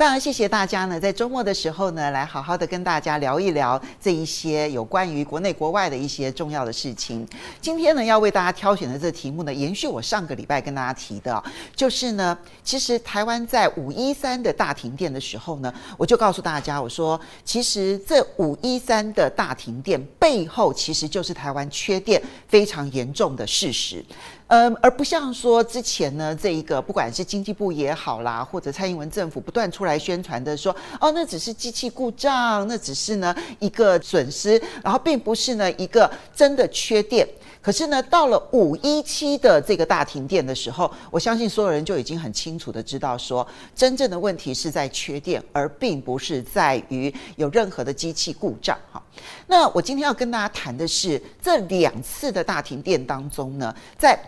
非常谢谢大家呢，在周末的时候呢，来好好的跟大家聊一聊这一些有关于国内国外的一些重要的事情。今天呢，要为大家挑选的这题目呢，延续我上个礼拜跟大家提的，就是呢，其实台湾在五一三的大停电的时候呢，我就告诉大家，我说，其实这五一三的大停电背后，其实就是台湾缺电非常严重的事实。嗯，而不像说之前呢，这一个不管是经济部也好啦，或者蔡英文政府不断出来宣传的说，哦，那只是机器故障，那只是呢一个损失，然后并不是呢一个真的缺电。可是呢，到了五一七的这个大停电的时候，我相信所有人就已经很清楚的知道说，真正的问题是在缺电，而并不是在于有任何的机器故障。哈，那我今天要跟大家谈的是这两次的大停电当中呢，在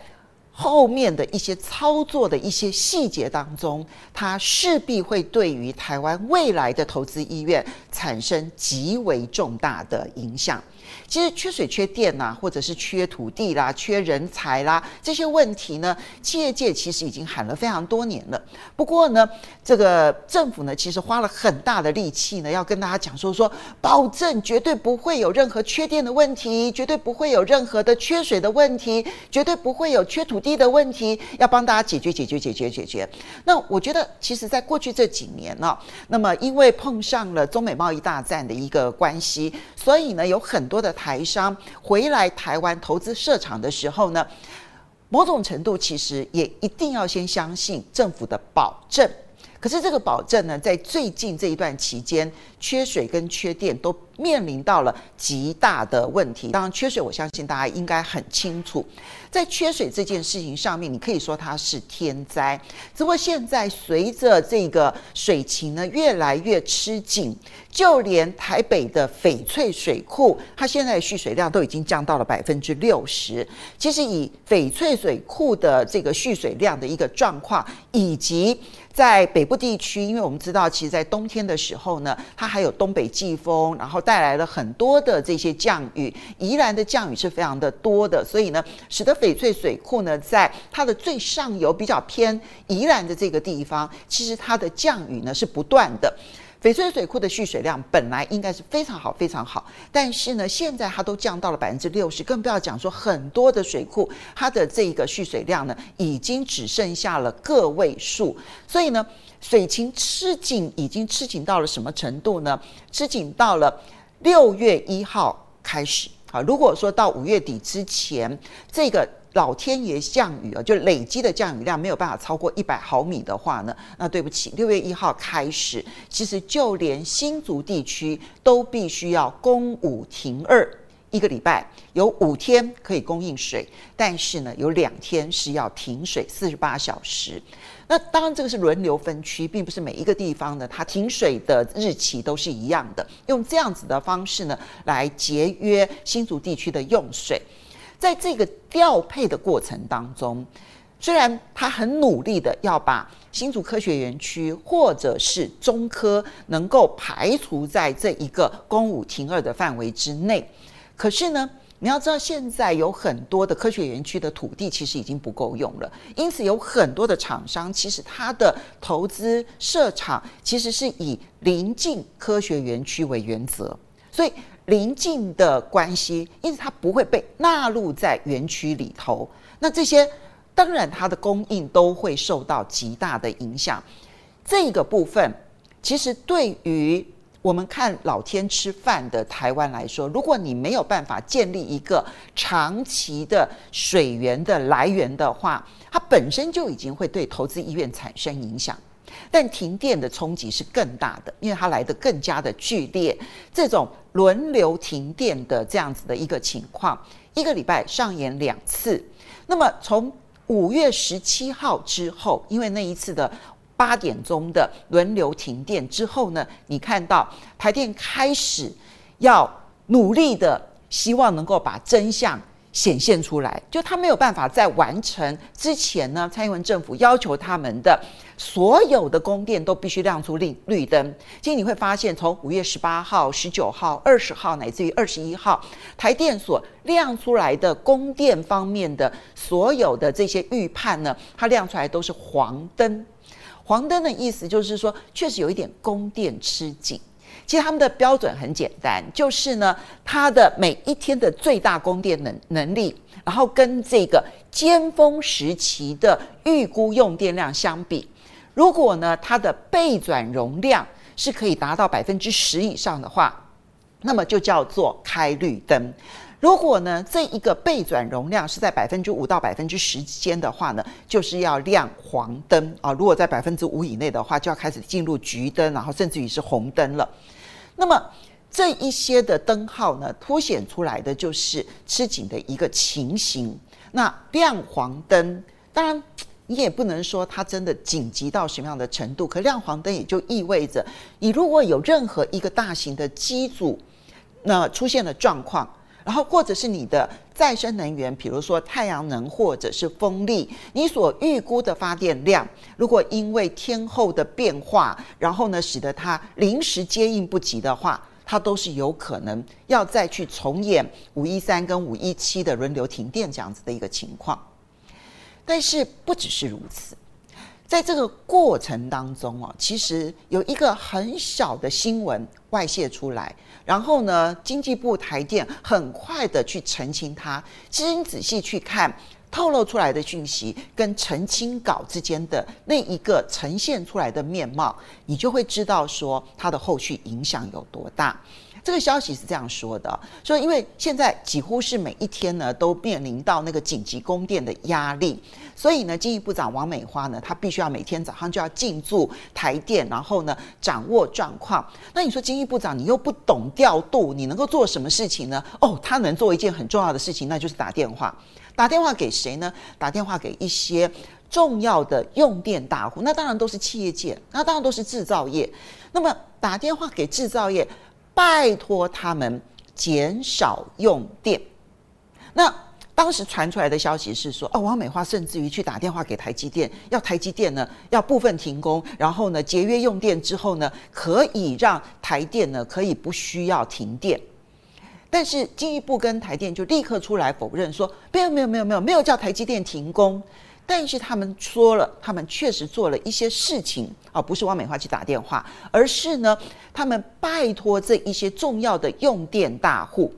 后面的一些操作的一些细节当中，它势必会对于台湾未来的投资意愿产生极为重大的影响。其实缺水、缺电呐、或者是缺土地啦、缺人才啦，这些问题呢，企业界其实已经喊了非常多年了。不过呢，这个政府呢，其实花了很大的力气呢，要跟大家讲说说，保证绝对不会有任何缺电的问题，绝对不会有任何的缺水的问题，绝对不会有缺土地的问题，要帮大家解决、解决、解决、解决。那我觉得，其实在过去这几年呢、那么因为碰上了中美贸易大战的一个关系，所以呢，有很多的。台商回来台湾投资设厂的时候呢，某种程度其实也一定要先相信政府的保证。可是这个保证呢，在最近这一段期间，缺水跟缺电都面临到了极大的问题。当然，缺水我相信大家应该很清楚，在缺水这件事情上面，你可以说它是天灾。只不过现在随着这个水情呢越来越吃紧，就连台北的翡翠水库，它现在的蓄水量都已经降到了百分之六十。其实以翡翠水库的这个蓄水量的一个状况，以及在北部地区，因为我们知道，其实，在冬天的时候呢，它还有东北季风，然后带来了很多的这些降雨。宜兰的降雨是非常的多的，所以呢，使得翡翠水库呢，在它的最上游比较偏宜兰的这个地方，其实它的降雨呢是不断的。翡翠水库的蓄水量本来应该是非常好，非常好，但是呢，现在它都降到了百分之六十，更不要讲说很多的水库，它的这个蓄水量呢，已经只剩下了个位数。所以呢，水情吃紧，已经吃紧到了什么程度呢？吃紧到了六月一号开始啊。如果说到五月底之前，这个。老天爷降雨啊，就累积的降雨量没有办法超过一百毫米的话呢，那对不起，六月一号开始，其实就连新竹地区都必须要供五停二一个礼拜，有五天可以供应水，但是呢，有两天是要停水四十八小时。那当然这个是轮流分区，并不是每一个地方呢，它停水的日期都是一样的。用这样子的方式呢，来节约新竹地区的用水。在这个调配的过程当中，虽然他很努力的要把新竹科学园区或者是中科能够排除在这一个公五停二的范围之内，可是呢，你要知道现在有很多的科学园区的土地其实已经不够用了，因此有很多的厂商其实他的投资设厂其实是以临近科学园区为原则，所以。邻近的关系，因此它不会被纳入在园区里头。那这些当然它的供应都会受到极大的影响。这个部分其实对于我们看老天吃饭的台湾来说，如果你没有办法建立一个长期的水源的来源的话，它本身就已经会对投资意愿产生影响。但停电的冲击是更大的，因为它来得更加的剧烈。这种轮流停电的这样子的一个情况，一个礼拜上演两次。那么从五月十七号之后，因为那一次的八点钟的轮流停电之后呢，你看到台电开始要努力的希望能够把真相显现出来，就他没有办法在完成之前呢，蔡英文政府要求他们的所有的供电都必须亮出绿绿灯。其实你会发现，从五月十八号、十九号、二十号，乃至于二十一号，台电所亮出来的供电方面的所有的这些预判呢，它亮出来都是黄灯。黄灯的意思就是说，确实有一点供电吃紧。其实他们的标准很简单，就是呢，它的每一天的最大供电能能力，然后跟这个尖峰时期的预估用电量相比，如果呢它的备转容量是可以达到百分之十以上的话，那么就叫做开绿灯。如果呢这一个备转容量是在百分之五到百分之十之间的话呢，就是要亮黄灯啊。如果在百分之五以内的话，就要开始进入橘灯，然后甚至于是红灯了。那么这一些的灯号呢，凸显出来的就是吃紧的一个情形。那亮黄灯，当然你也不能说它真的紧急到什么样的程度。可亮黄灯也就意味着，你如果有任何一个大型的机组，那出现了状况，然后或者是你的再生能源，比如说太阳能或者是风力，你所预估的发电量，如果因为天候的变化，然后呢使得它临时接应不及的话，它都是有可能要再去重演五一三跟五一七的轮流停电这样子的一个情况。但是不只是如此，在这个过程当中哦，其实有一个很小的新闻外泄出来。然后呢，经济部台电很快的去澄清它。其实你仔细去看透露出来的讯息跟澄清稿之间的那一个呈现出来的面貌，你就会知道说它的后续影响有多大。这个消息是这样说的：说因为现在几乎是每一天呢都面临到那个紧急供电的压力，所以呢，经济部长王美花呢，她必须要每天早上就要进驻台电，然后呢掌握状况。那你说经济部长你又不懂调度，你能够做什么事情呢？哦，他能做一件很重要的事情，那就是打电话。打电话给谁呢？打电话给一些重要的用电大户，那当然都是企业界，那当然都是制造业。那么打电话给制造业。拜托他们减少用电。那当时传出来的消息是说，哦，王美花甚至于去打电话给台积电，要台积电呢要部分停工，然后呢节约用电之后呢，可以让台电呢可以不需要停电。但是进一步跟台电就立刻出来否认说，没有没有没有没有没有叫台积电停工。但是他们说了，他们确实做了一些事情啊，不是王美花去打电话，而是呢，他们拜托这一些重要的用电大户，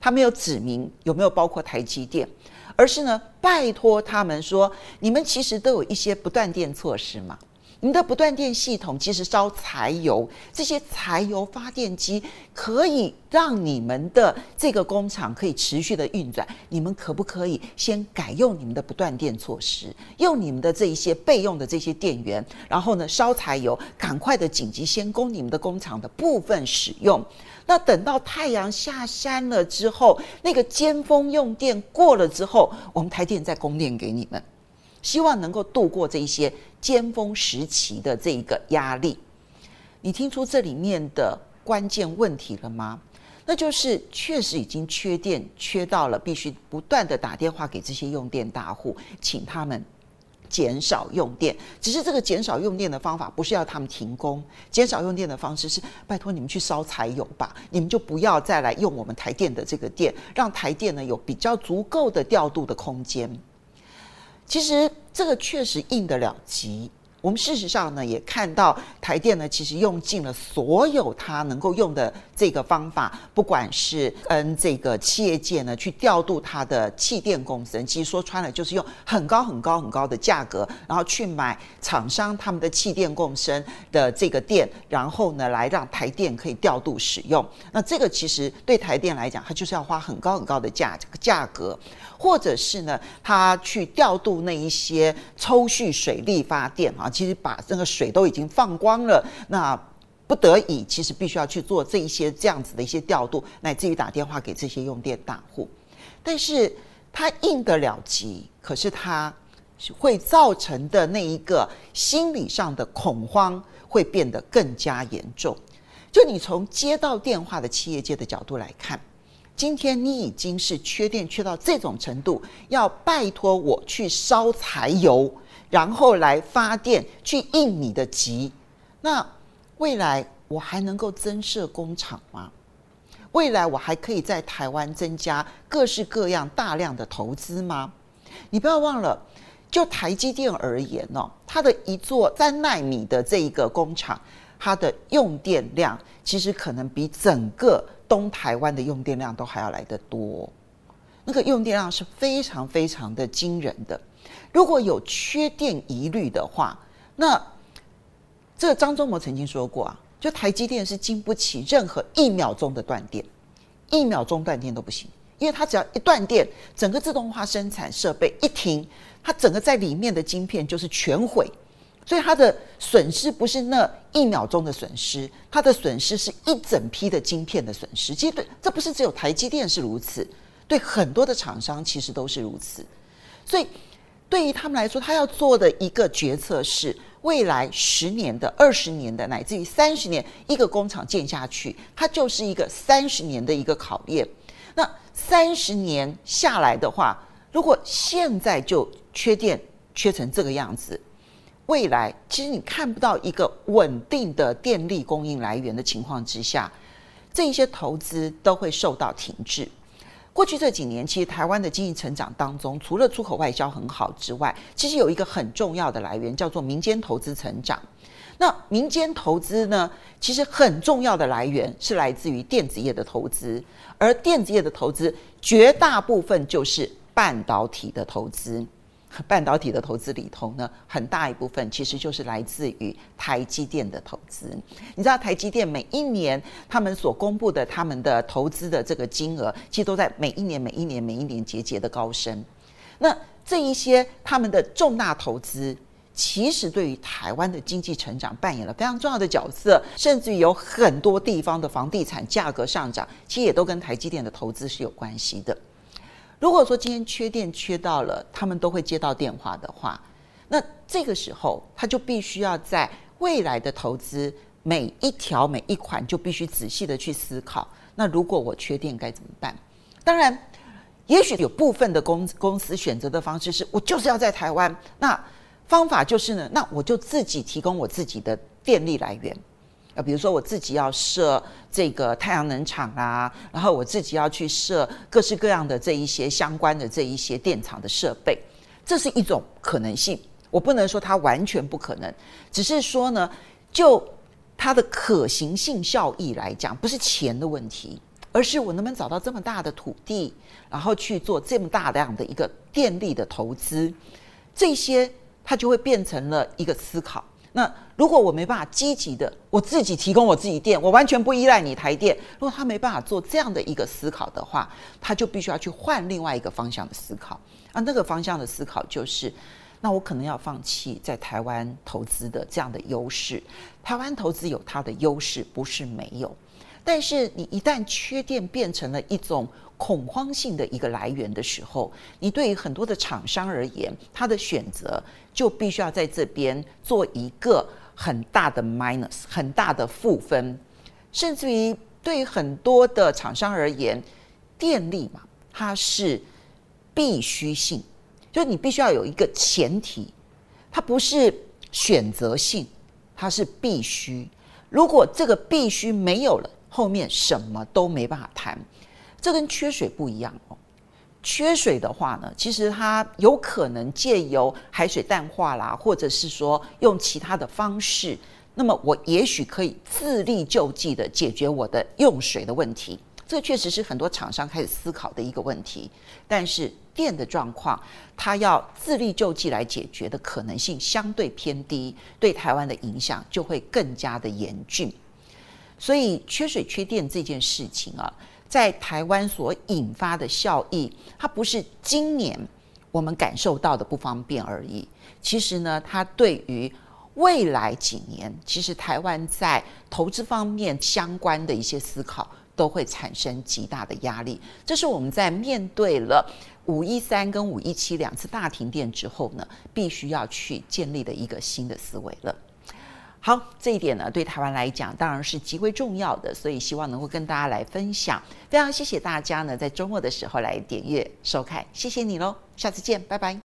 他没有指明有没有包括台积电，而是呢，拜托他们说，你们其实都有一些不断电措施嘛。你的不断电系统其实烧柴油，这些柴油发电机可以让你们的这个工厂可以持续的运转。你们可不可以先改用你们的不断电措施，用你们的这一些备用的这些电源，然后呢，烧柴油，赶快的紧急先供你们的工厂的部分使用。那等到太阳下山了之后，那个尖峰用电过了之后，我们台电再供电给你们。希望能够度过这些尖峰时期的这一个压力，你听出这里面的关键问题了吗？那就是确实已经缺电，缺到了必须不断的打电话给这些用电大户，请他们减少用电。只是这个减少用电的方法不是要他们停工，减少用电的方式是拜托你们去烧柴油吧，你们就不要再来用我们台电的这个电，让台电呢有比较足够的调度的空间。其实这个确实应得了急。我们事实上呢，也看到台电呢，其实用尽了所有它能够用的这个方法，不管是跟这个企业界呢去调度它的气电共生，其实说穿了就是用很高很高很高的价格，然后去买厂商他们的气电共生的这个电，然后呢来让台电可以调度使用。那这个其实对台电来讲，它就是要花很高很高的价价格，或者是呢，它去调度那一些抽蓄水力发电啊。其实把那个水都已经放光了，那不得已，其实必须要去做这一些这样子的一些调度，乃至于打电话给这些用电大户。但是他应得了急，可是他会造成的那一个心理上的恐慌会变得更加严重。就你从接到电话的企业界的角度来看，今天你已经是缺电缺到这种程度，要拜托我去烧柴油，然后来发电去应你的急，那未来我还能够增设工厂吗？未来我还可以在台湾增加各式各样大量的投资吗？你不要忘了，就台积电而言哦，它的一座三奈米的这一个工厂，它的用电量其实可能比整个东台湾的用电量都还要来得多，那个用电量是非常非常的惊人的。如果有缺电疑虑的话，那这个张忠谋曾经说过啊。就台积电是经不起任何一秒钟的断电，一秒钟断电都不行，因为它只要一断电，整个自动化生产设备一停，它整个在里面的晶片就是全毁，所以它的损失不是那一秒钟的损失，它的损失是一整批的晶片的损失。其实对，这不是只有台积电是如此，对很多的厂商其实都是如此。所以对于他们来说，他要做的一个决策是。未来十年的、二十年的，乃至于三十年，一个工厂建下去，它就是一个三十年的一个考验。那三十年下来的话，如果现在就缺电缺成这个样子，未来其实你看不到一个稳定的电力供应来源的情况之下，这一些投资都会受到停滞。过去这几年，其实台湾的经济成长当中，除了出口外销很好之外，其实有一个很重要的来源叫做民间投资成长。那民间投资呢，其实很重要的来源是来自于电子业的投资，而电子业的投资绝大部分就是半导体的投资。半导体的投资里头呢，很大一部分其实就是来自于台积电的投资。你知道台积电每一年他们所公布的他们的投资的这个金额，其实都在每一年、每一年、每一年节节的高升。那这一些他们的重大投资，其实对于台湾的经济成长扮演了非常重要的角色，甚至于有很多地方的房地产价格上涨，其实也都跟台积电的投资是有关系的。如果说今天缺电缺到了，他们都会接到电话的话，那这个时候他就必须要在未来的投资每一条每一款就必须仔细的去思考。那如果我缺电该怎么办？当然，也许有部分的公公司选择的方式是我就是要在台湾，那方法就是呢，那我就自己提供我自己的电力来源。啊，比如说我自己要设这个太阳能厂啊，然后我自己要去设各式各样的这一些相关的这一些电厂的设备，这是一种可能性。我不能说它完全不可能，只是说呢，就它的可行性效益来讲，不是钱的问题，而是我能不能找到这么大的土地，然后去做这么大量的一个电力的投资，这些它就会变成了一个思考。那如果我没办法积极的我自己提供我自己电，我完全不依赖你台电。如果他没办法做这样的一个思考的话，他就必须要去换另外一个方向的思考。啊，那个方向的思考就是，那我可能要放弃在台湾投资的这样的优势。台湾投资有它的优势，不是没有。但是你一旦缺电变成了一种恐慌性的一个来源的时候，你对于很多的厂商而言，他的选择就必须要在这边做一个很大的 minus，很大的负分，甚至于对于很多的厂商而言，电力嘛，它是必须性，就是你必须要有一个前提，它不是选择性，它是必须。如果这个必须没有了，后面什么都没办法谈。这跟缺水不一样哦。缺水的话呢，其实它有可能借由海水淡化啦，或者是说用其他的方式，那么我也许可以自力救济的解决我的用水的问题。这确实是很多厂商开始思考的一个问题。但是电的状况，它要自力救济来解决的可能性相对偏低，对台湾的影响就会更加的严峻。所以缺水缺电这件事情啊。在台湾所引发的效益，它不是今年我们感受到的不方便而已。其实呢，它对于未来几年，其实台湾在投资方面相关的一些思考，都会产生极大的压力。这是我们在面对了五一三跟五一七两次大停电之后呢，必须要去建立的一个新的思维了。好，这一点呢，对台湾来讲当然是极为重要的，所以希望能够跟大家来分享。非常谢谢大家呢，在周末的时候来点阅收看，谢谢你喽，下次见，拜拜。